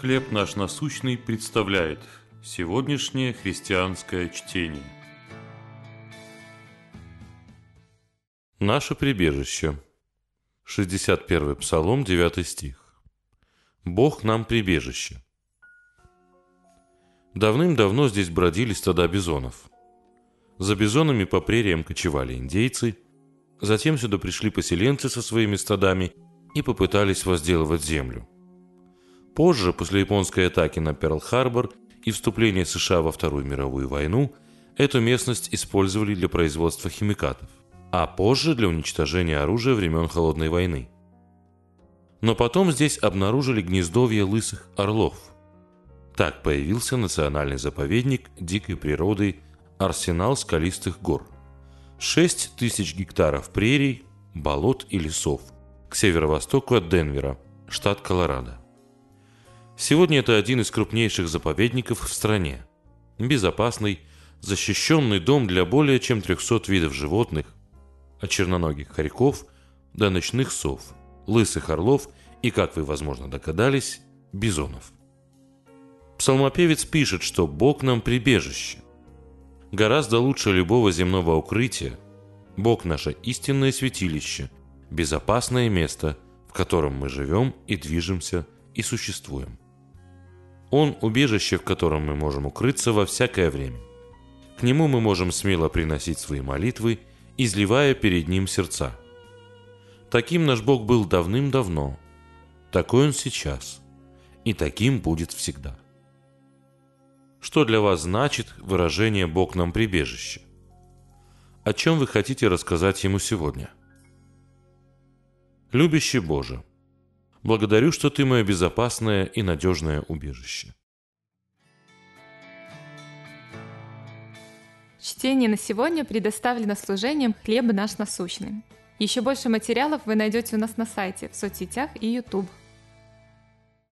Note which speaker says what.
Speaker 1: «Хлеб наш насущный» представляет сегодняшнее христианское чтение. Наше прибежище. 61 Псалом, 9 стих. «Бог нам прибежище». Давным-давно здесь бродили стада бизонов. За бизонами по прериям кочевали индейцы, затем сюда пришли поселенцы со своими стадами и попытались возделывать землю – Позже, после японской атаки на Перл-Харбор и вступления США во Вторую мировую войну, эту местность использовали для производства химикатов, а позже для уничтожения оружия времен Холодной войны. Но потом здесь обнаружили гнездовье лысых орлов. Так появился национальный заповедник дикой природы Арсенал скалистых гор. 6 тысяч гектаров прерий, болот и лесов к северо-востоку от Денвера, штат Колорадо. Сегодня это один из крупнейших заповедников в стране. Безопасный, защищенный дом для более чем 300 видов животных, от черноногих хорьков до ночных сов, лысых орлов и, как вы, возможно, догадались, бизонов. Псалмопевец пишет, что Бог нам прибежище. Гораздо лучше любого земного укрытия. Бог наше истинное святилище, безопасное место, в котором мы живем и движемся и существуем. Он – убежище, в котором мы можем укрыться во всякое время. К нему мы можем смело приносить свои молитвы, изливая перед ним сердца. Таким наш Бог был давным-давно, такой Он сейчас, и таким будет всегда. Что для вас значит выражение «Бог нам прибежище»? О чем вы хотите рассказать Ему сегодня? Любящий Боже – Благодарю, что ты мое безопасное и надежное убежище.
Speaker 2: Чтение на сегодня предоставлено служением «Хлеб наш насущный». Еще больше материалов вы найдете у нас на сайте, в соцсетях и YouTube.